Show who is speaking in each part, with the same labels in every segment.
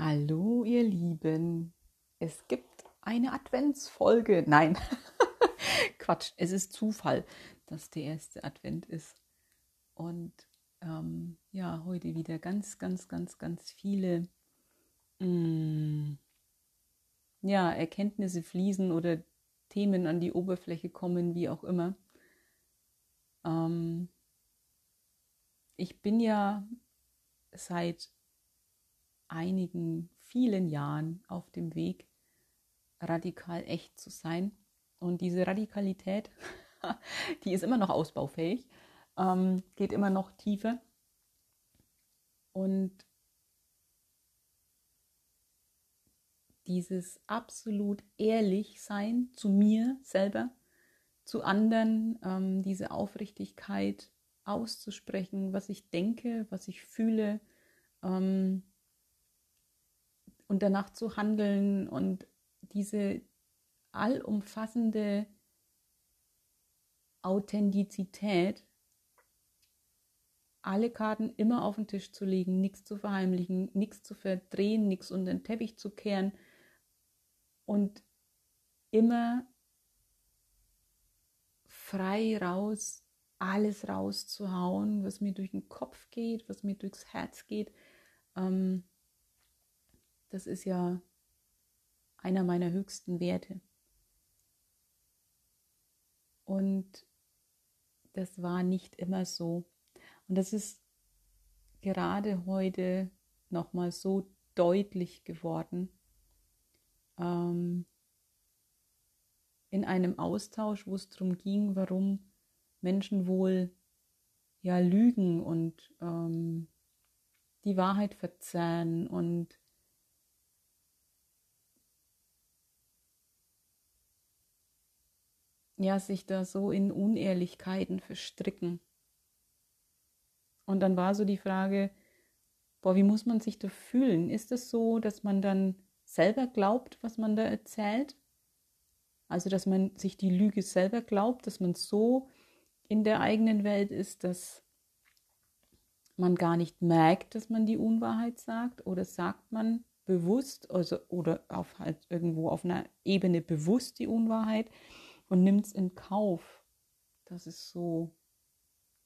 Speaker 1: Hallo, ihr Lieben. Es gibt eine Adventsfolge. Nein, Quatsch. Es ist Zufall, dass der erste Advent ist. Und ähm, ja, heute wieder ganz, ganz, ganz, ganz viele mh, mm, ja, Erkenntnisse fließen oder Themen an die Oberfläche kommen, wie auch immer. Ähm, ich bin ja seit einigen, vielen Jahren auf dem Weg, radikal echt zu sein. Und diese Radikalität, die ist immer noch ausbaufähig, ähm, geht immer noch tiefer. Und dieses absolut ehrlich sein zu mir selber, zu anderen, ähm, diese Aufrichtigkeit auszusprechen, was ich denke, was ich fühle, ähm, und danach zu handeln und diese allumfassende Authentizität, alle Karten immer auf den Tisch zu legen, nichts zu verheimlichen, nichts zu verdrehen, nichts unter den Teppich zu kehren und immer frei raus, alles rauszuhauen, was mir durch den Kopf geht, was mir durchs Herz geht. Ähm, das ist ja einer meiner höchsten Werte. Und das war nicht immer so. Und das ist gerade heute nochmal so deutlich geworden. Ähm, in einem Austausch, wo es darum ging, warum Menschen wohl ja lügen und ähm, die Wahrheit verzerren und ja, sich da so in Unehrlichkeiten verstricken. Und dann war so die Frage, boah, wie muss man sich da fühlen? Ist es so, dass man dann selber glaubt, was man da erzählt? Also, dass man sich die Lüge selber glaubt, dass man so in der eigenen Welt ist, dass man gar nicht merkt, dass man die Unwahrheit sagt? Oder sagt man bewusst, also, oder auf halt irgendwo auf einer Ebene bewusst die Unwahrheit? Und nimmt es in Kauf, dass es so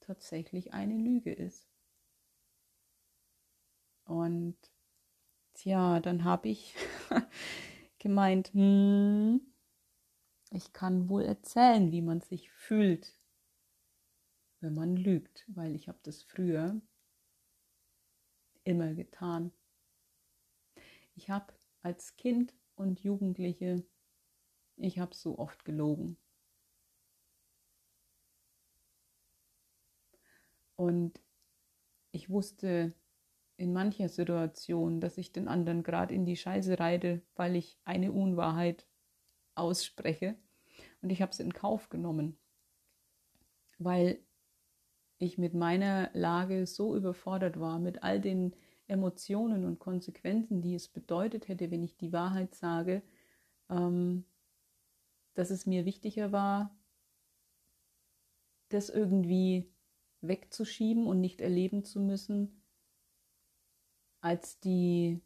Speaker 1: tatsächlich eine Lüge ist. Und tja, dann habe ich gemeint, hm, ich kann wohl erzählen, wie man sich fühlt, wenn man lügt, weil ich habe das früher immer getan. Ich habe als Kind und Jugendliche ich habe so oft gelogen. Und ich wusste in mancher Situation, dass ich den anderen gerade in die Scheiße reite, weil ich eine Unwahrheit ausspreche. Und ich habe es in Kauf genommen, weil ich mit meiner Lage so überfordert war, mit all den Emotionen und Konsequenzen, die es bedeutet hätte, wenn ich die Wahrheit sage, ähm, dass es mir wichtiger war, das irgendwie wegzuschieben und nicht erleben zu müssen, als die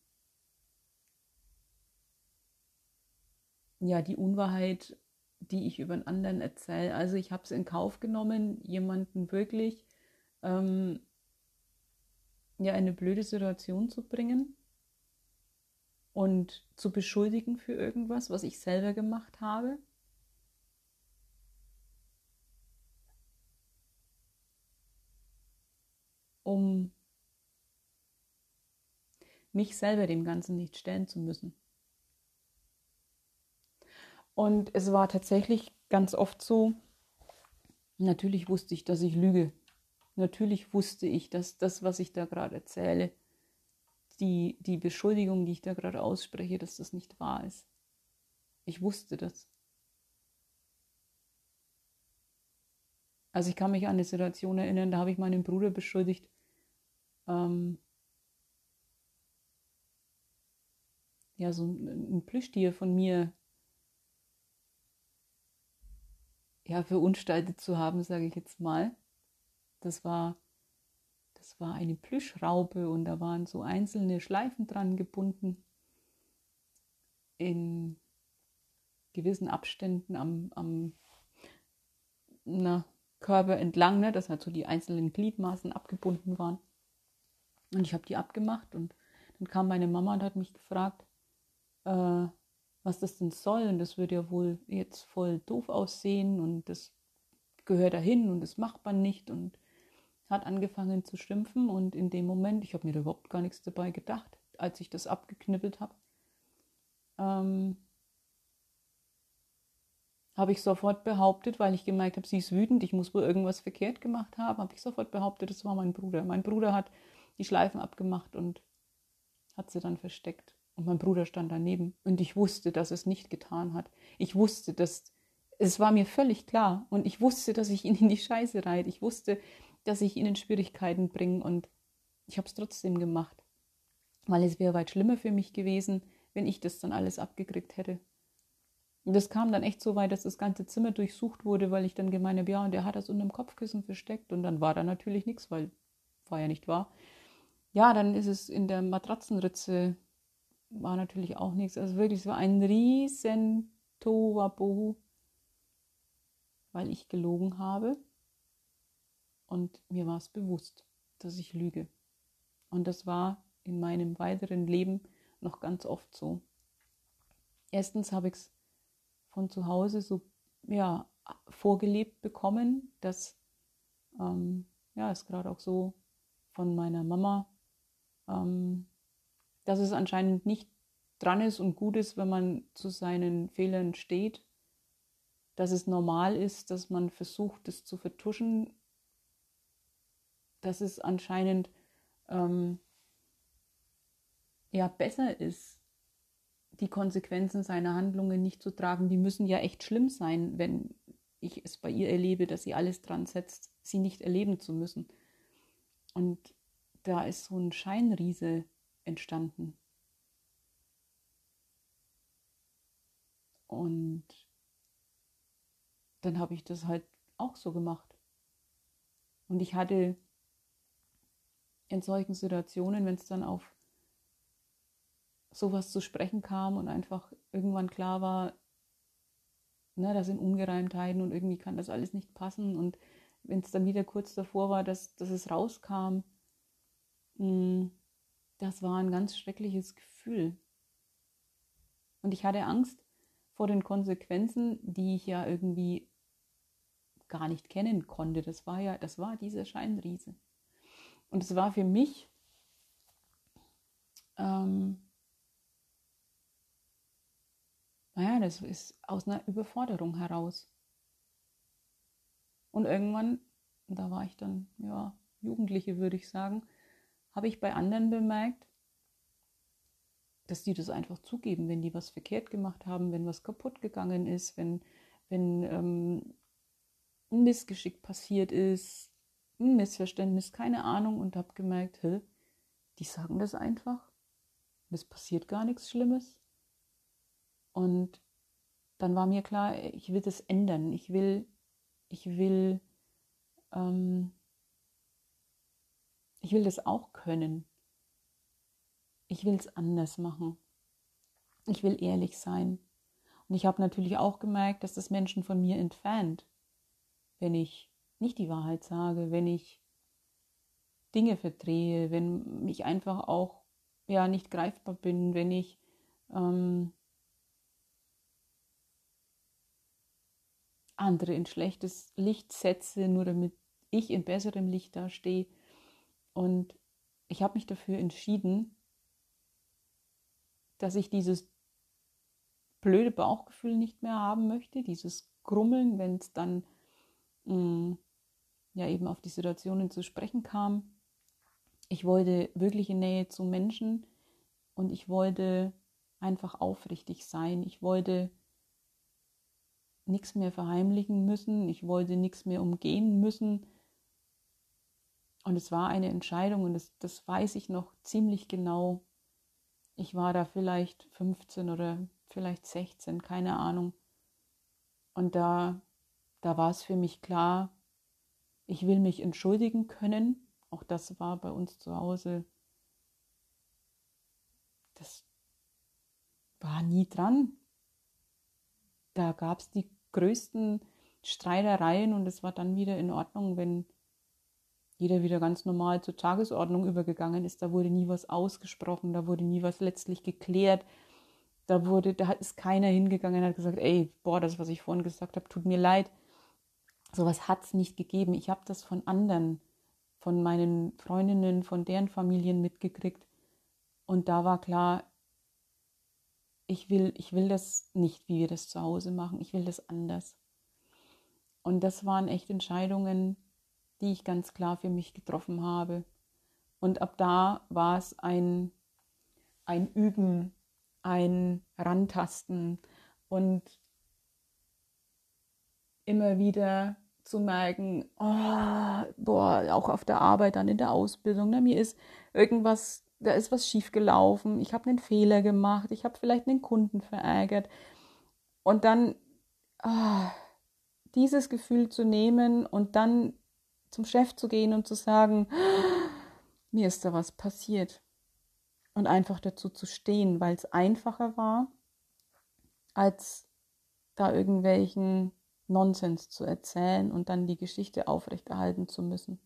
Speaker 1: ja die Unwahrheit, die ich über einen anderen erzähle. Also ich habe es in Kauf genommen, jemanden wirklich ähm, ja eine blöde Situation zu bringen und zu beschuldigen für irgendwas, was ich selber gemacht habe. Um mich selber dem Ganzen nicht stellen zu müssen. Und es war tatsächlich ganz oft so, natürlich wusste ich, dass ich lüge. Natürlich wusste ich, dass das, was ich da gerade erzähle, die, die Beschuldigung, die ich da gerade ausspreche, dass das nicht wahr ist. Ich wusste das. Also ich kann mich an eine Situation erinnern, da habe ich meinen Bruder beschuldigt, ähm, ja, so ein, ein Plüschtier von mir ja, verunstaltet zu haben, sage ich jetzt mal. Das war, das war eine Plüschraupe und da waren so einzelne Schleifen dran gebunden in gewissen Abständen am, am na, Körper entlang, ne, dass halt so die einzelnen Gliedmaßen abgebunden waren. Und ich habe die abgemacht und dann kam meine Mama und hat mich gefragt, äh, was das denn soll. Und das würde ja wohl jetzt voll doof aussehen und das gehört dahin und das macht man nicht und hat angefangen zu schimpfen. Und in dem Moment, ich habe mir da überhaupt gar nichts dabei gedacht, als ich das abgeknippelt habe, ähm, habe ich sofort behauptet, weil ich gemerkt habe, sie ist wütend, ich muss wohl irgendwas verkehrt gemacht haben, habe ich sofort behauptet, das war mein Bruder. Mein Bruder hat die Schleifen abgemacht und hat sie dann versteckt. Und mein Bruder stand daneben. Und ich wusste, dass es nicht getan hat. Ich wusste, dass es war mir völlig klar. Und ich wusste, dass ich ihn in die Scheiße reite. Ich wusste, dass ich ihn in Schwierigkeiten bringe. Und ich habe es trotzdem gemacht. Weil es wäre weit schlimmer für mich gewesen, wenn ich das dann alles abgekriegt hätte. Und das kam dann echt so weit, dass das ganze Zimmer durchsucht wurde, weil ich dann gemeint habe, ja, und der hat das unter dem Kopfkissen versteckt. Und dann war da natürlich nichts, weil war ja nicht wahr. Ja, dann ist es in der Matratzenritze, war natürlich auch nichts. Also wirklich, es war ein riesen Tohuwabohu, weil ich gelogen habe. Und mir war es bewusst, dass ich lüge. Und das war in meinem weiteren Leben noch ganz oft so. Erstens habe ich es von zu Hause so ja, vorgelebt bekommen, dass ähm, ja, es gerade auch so von meiner Mama, ähm, dass es anscheinend nicht dran ist und gut ist, wenn man zu seinen Fehlern steht, dass es normal ist, dass man versucht, es zu vertuschen, dass es anscheinend ähm, ja besser ist, die Konsequenzen seiner Handlungen nicht zu tragen. Die müssen ja echt schlimm sein, wenn ich es bei ihr erlebe, dass sie alles dran setzt, sie nicht erleben zu müssen. Und da ist so ein Scheinriese entstanden. Und dann habe ich das halt auch so gemacht. Und ich hatte in solchen Situationen, wenn es dann auf sowas zu sprechen kam und einfach irgendwann klar war, ne, da sind Ungereimtheiten und irgendwie kann das alles nicht passen. Und wenn es dann wieder kurz davor war, dass, dass es rauskam, das war ein ganz schreckliches Gefühl. Und ich hatte Angst vor den Konsequenzen, die ich ja irgendwie gar nicht kennen konnte. Das war ja, das war dieser Scheinriese. Und es war für mich ähm, naja, das ist aus einer Überforderung heraus. Und irgendwann, da war ich dann, ja, Jugendliche würde ich sagen, habe ich bei anderen bemerkt, dass die das einfach zugeben, wenn die was verkehrt gemacht haben, wenn was kaputt gegangen ist, wenn, wenn ähm, ein Missgeschick passiert ist, ein Missverständnis, keine Ahnung, und habe gemerkt, hä, die sagen das einfach. Es passiert gar nichts Schlimmes. Und dann war mir klar, ich will das ändern. Ich will, ich will, ähm, ich will das auch können. Ich will es anders machen. Ich will ehrlich sein. Und ich habe natürlich auch gemerkt, dass das Menschen von mir entfernt, wenn ich nicht die Wahrheit sage, wenn ich Dinge verdrehe, wenn ich einfach auch ja nicht greifbar bin, wenn ich ähm, andere in schlechtes Licht setze, nur damit ich in besserem Licht dastehe. Und ich habe mich dafür entschieden, dass ich dieses blöde Bauchgefühl nicht mehr haben möchte, dieses Grummeln, wenn es dann mh, mm, ja eben auf die Situationen zu sprechen kam. Ich wollte wirkliche Nähe zu Menschen und ich wollte einfach aufrichtig sein. Ich wollte nichts mehr verheimlichen müssen, ich wollte nichts mehr umgehen müssen. Und es war eine Entscheidung und das, das weiß ich noch ziemlich genau. Ich war da vielleicht 15 oder vielleicht 16, keine Ahnung. Und da, da war es für mich klar, ich will mich entschuldigen können, Auch das war bei uns zu Hause. Das war nie dran. Da gab es die größten Streitereien und es war dann wieder in Ordnung, wenn jeder wieder ganz normal zur Tagesordnung übergegangen ist. Da wurde nie was ausgesprochen, da wurde nie was letztlich geklärt. Da wurde, da ist keiner hingegangen und hat gesagt, ey, boah, das, was ich vorhin gesagt habe, tut mir leid. Sowas hat es nicht gegeben. Ich habe das von anderen, von meinen Freundinnen, von deren Familien mitgekriegt. Und da war klar, ich will, ich will das nicht, wie wir das zu Hause machen. Ich will das anders. Und das waren echt Entscheidungen, die ich ganz klar für mich getroffen habe. Und ab da war es ein, ein Üben, ein Rantasten und immer wieder zu merken, oh, boah, auch auf der Arbeit, dann in der Ausbildung, ne, mir ist irgendwas, da ist was schiefgelaufen, ich habe einen Fehler gemacht, ich habe vielleicht einen Kunden verärgert. Und dann oh, dieses Gefühl zu nehmen und dann zum Chef zu gehen und zu sagen, mir ist da was passiert und einfach dazu zu stehen, weil es einfacher war, als da irgendwelchen Nonsens zu erzählen und dann die Geschichte aufrechterhalten zu müssen.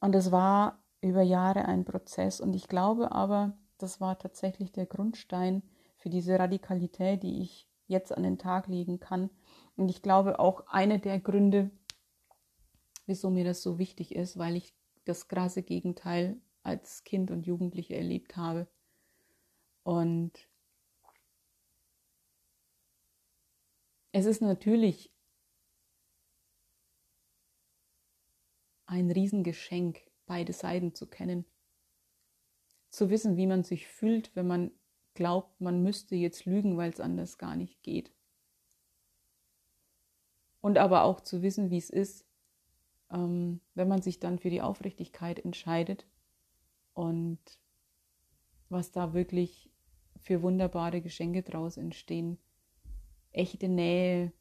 Speaker 1: Und es war über Jahre ein Prozess und ich glaube aber, das war tatsächlich der Grundstein für diese Radikalität, die ich jetzt an den Tag legen kann. Und ich glaube auch eine der Gründe, wieso mir das so wichtig ist, weil ich das krasse Gegenteil als Kind und Jugendliche erlebt habe. Und es ist natürlich ein Riesengeschenk, beide Seiten zu kennen. Zu wissen, wie man sich fühlt, wenn man glaubt, man müsste jetzt lügen, weil es anders gar nicht geht. Und aber auch zu wissen, wie es ist, ähm, wenn man sich dann für die Aufrichtigkeit entscheidet und was da wirklich für wunderbare Geschenke draus entstehen. Echte Nähe,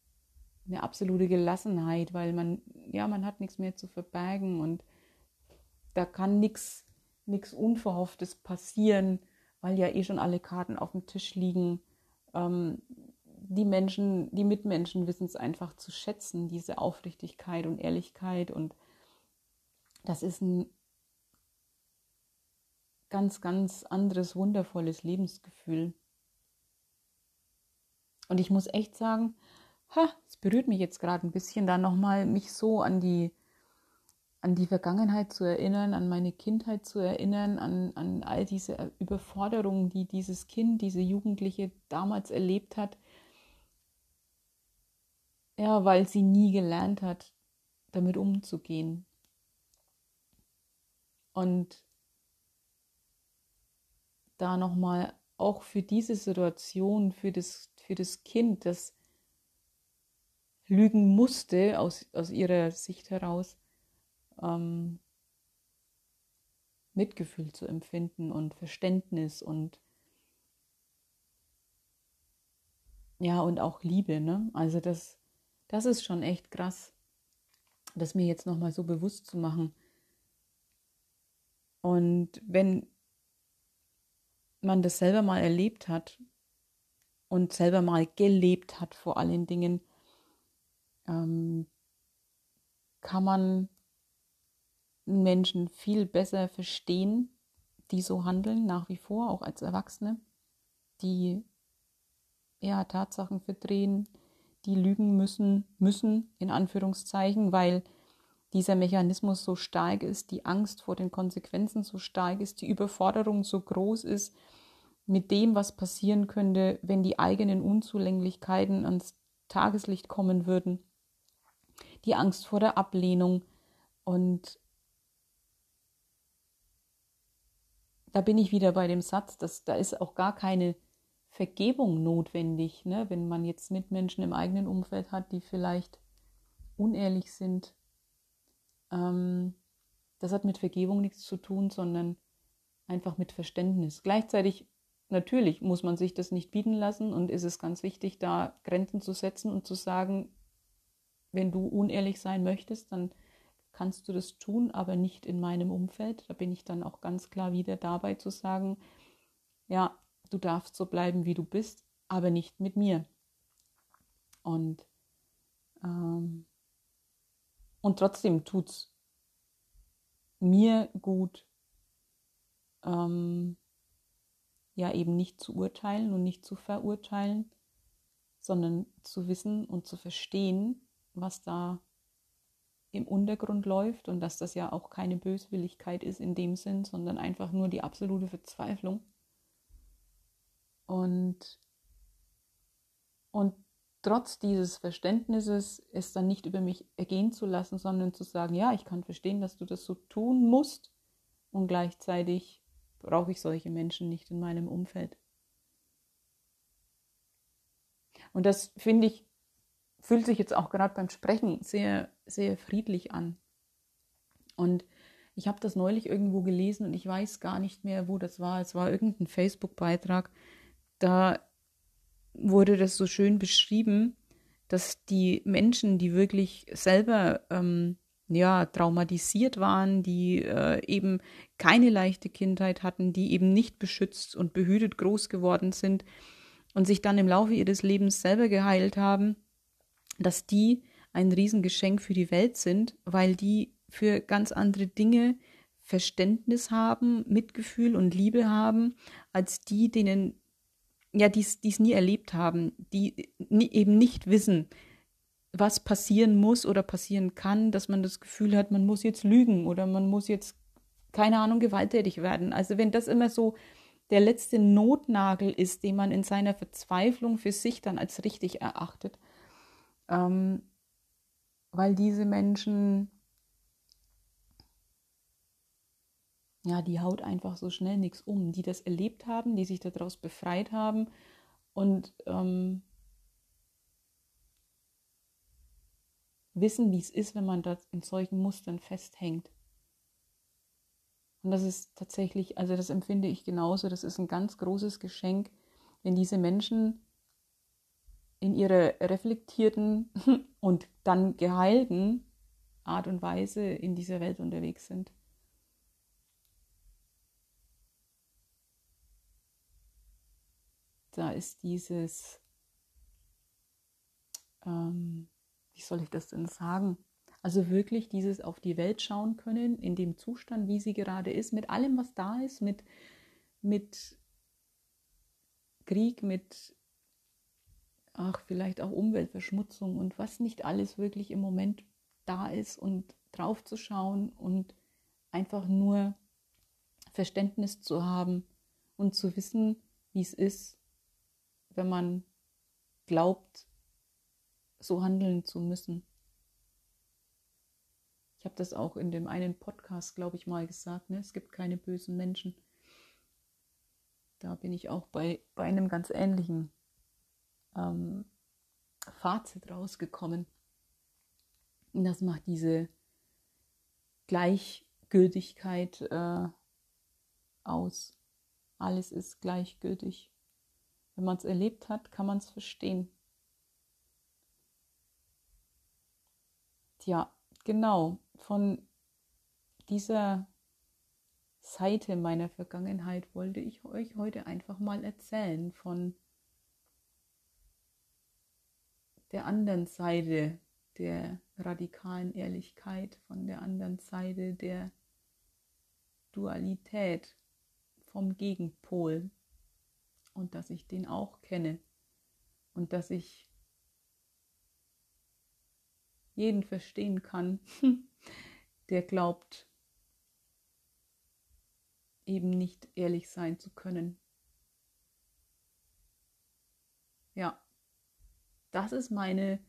Speaker 1: eine absolute Gelassenheit, weil man, ja, man hat nichts mehr zu verbergen und da kann nichts nichts Unverhofftes passieren, weil ja eh schon alle Karten auf dem Tisch liegen. Ähm, die Menschen, die Mitmenschen wissen es einfach zu schätzen, diese Aufrichtigkeit und Ehrlichkeit. Und das ist ein ganz, ganz anderes, wundervolles Lebensgefühl. Und ich muss echt sagen, es berührt mich jetzt gerade ein bisschen, da nochmal mich so an die, an die Vergangenheit zu erinnern, an meine Kindheit zu erinnern, an, an all diese Überforderungen, die dieses Kind, diese Jugendliche damals erlebt hat. Ja, weil sie nie gelernt hat, damit umzugehen. Und da nochmal auch für diese Situation, für das, für das Kind, das lügen musste aus, aus ihrer Sicht heraus, ähm, Mitgefühl zu empfinden und Verständnis und ja, und auch Liebe, ne? Also das, das ist schon echt krass, das mir jetzt nochmal so bewusst zu machen. Und wenn man das selber mal erlebt hat und selber mal gelebt hat vor allen Dingen, ähm, kann man Menschen viel besser verstehen, die so handeln, nach wie vor, auch als Erwachsene, die ja Tatsachen verdrehen, die lügen müssen, müssen, in Anführungszeichen, weil dieser Mechanismus so stark ist, die Angst vor den Konsequenzen so stark ist, die Überforderung so groß ist mit dem, was passieren könnte, wenn die eigenen Unzulänglichkeiten ans Tageslicht kommen würden, die Angst vor der Ablehnung. Und da bin ich wieder bei dem Satz, dass da ist auch gar keine Vergebung notwendig, ne? wenn man jetzt Mitmenschen im eigenen Umfeld hat, die vielleicht unehrlich sind ähm, das hat mit Vergebung nichts zu tun, sondern einfach mit Verständnis. Gleichzeitig, natürlich muss man sich das nicht bieten lassen und ist es ganz wichtig, da Grenzen zu setzen und zu sagen, wenn du unehrlich sein möchtest, dann kannst du das tun, aber nicht in meinem Umfeld. Da bin ich dann auch ganz klar wieder dabei zu sagen, ja, du darfst so bleiben, wie du bist, aber nicht mit mir. Und, ähm, und trotzdem tut es mir gut, ähm, ja eben nicht zu urteilen und nicht zu verurteilen, sondern zu wissen und zu verstehen, was da im Untergrund läuft und dass das ja auch keine Böswilligkeit ist in dem Sinn, sondern einfach nur die absolute Verzweiflung. Und, und trotz dieses Verständnisses es dann nicht über mich ergehen zu lassen, sondern zu sagen, ja, ich kann verstehen, dass du das so tun musst und gleichzeitig brauche ich solche Menschen nicht in meinem Umfeld. Und das finde ich, fühlt sich jetzt auch gerade beim Sprechen sehr, sehr friedlich an. Und ich habe das neulich irgendwo gelesen und ich weiß gar nicht mehr, wo das war. Es war irgendein Facebook-Beitrag. Da wurde das so schön beschrieben, dass die Menschen, die wirklich selber ähm, ja, traumatisiert waren, die äh, eben keine leichte Kindheit hatten, die eben nicht beschützt und behütet groß geworden sind und sich dann im Laufe ihres Lebens selber geheilt haben, dass die ein Riesengeschenk für die Welt sind, weil die für ganz andere Dinge Verständnis haben, Mitgefühl und Liebe haben, als die, denen, ja, die es nie erlebt haben, die nie, eben nicht wissen, was passieren muss oder passieren kann, dass man das Gefühl hat, man muss jetzt lügen oder man muss jetzt, keine Ahnung, gewalttätig werden. Also wenn das immer so der letzte Notnagel ist, den man in seiner Verzweiflung für sich dann als richtig erachtet, ähm, weil diese Menschen, ja, die haut einfach so schnell nichts um, die das erlebt haben, die sich daraus befreit haben und ähm, wissen, wie es ist, wenn man da in solchen Mustern festhängt. Und das ist tatsächlich, also das empfinde ich genauso, das ist ein ganz großes Geschenk, wenn diese Menschen in ihrer reflektierten und dann geheilten Art und Weise in dieser Welt unterwegs sind. Da ist dieses ähm, wie soll ich das denn sagen? Also wirklich dieses auf die Welt schauen können, in dem Zustand, wie sie gerade ist, mit allem, was da ist, mit, mit Krieg, mit, ach, vielleicht auch Umweltverschmutzung und was nicht alles wirklich im Moment da ist und drauf zu schauen und einfach nur Verständnis zu haben und zu wissen, wie es ist, wenn man glaubt, so handeln zu müssen. Ich habe das auch in dem einen Podcast, glaube ich, mal gesagt. Ne? Es gibt keine bösen Menschen. Da bin ich auch bei, bei einem ganz ähnlichen ähm, Fazit rausgekommen. Und das macht diese Gleichgültigkeit äh, aus. Alles ist gleichgültig. Wenn man es erlebt hat, kann man es verstehen. ja, genau, von dieser Seite meiner Vergangenheit wollte ich euch heute einfach mal erzählen, von der anderen Seite der radikalen Ehrlichkeit, von der anderen Seite der Dualität, vom Gegenpol und dass ich den auch kenne und dass ich jeden verstehen kann, der glaubt, eben nicht ehrlich sein zu können. Ja, das ist meine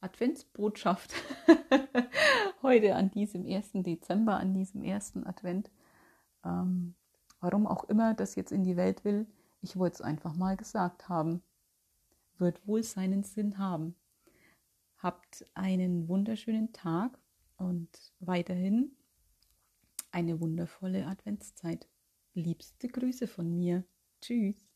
Speaker 1: Adventsbotschaft heute an diesem 1. Dezember, an diesem ersten Advent. Ähm, warum auch immer das jetzt in die Welt will, ich wollte es einfach mal gesagt haben. Wird wohl seinen Sinn haben. Habt einen wunderschönen Tag und weiterhin eine wundervolle Adventszeit. Liebste Grüße von mir. Tschüss.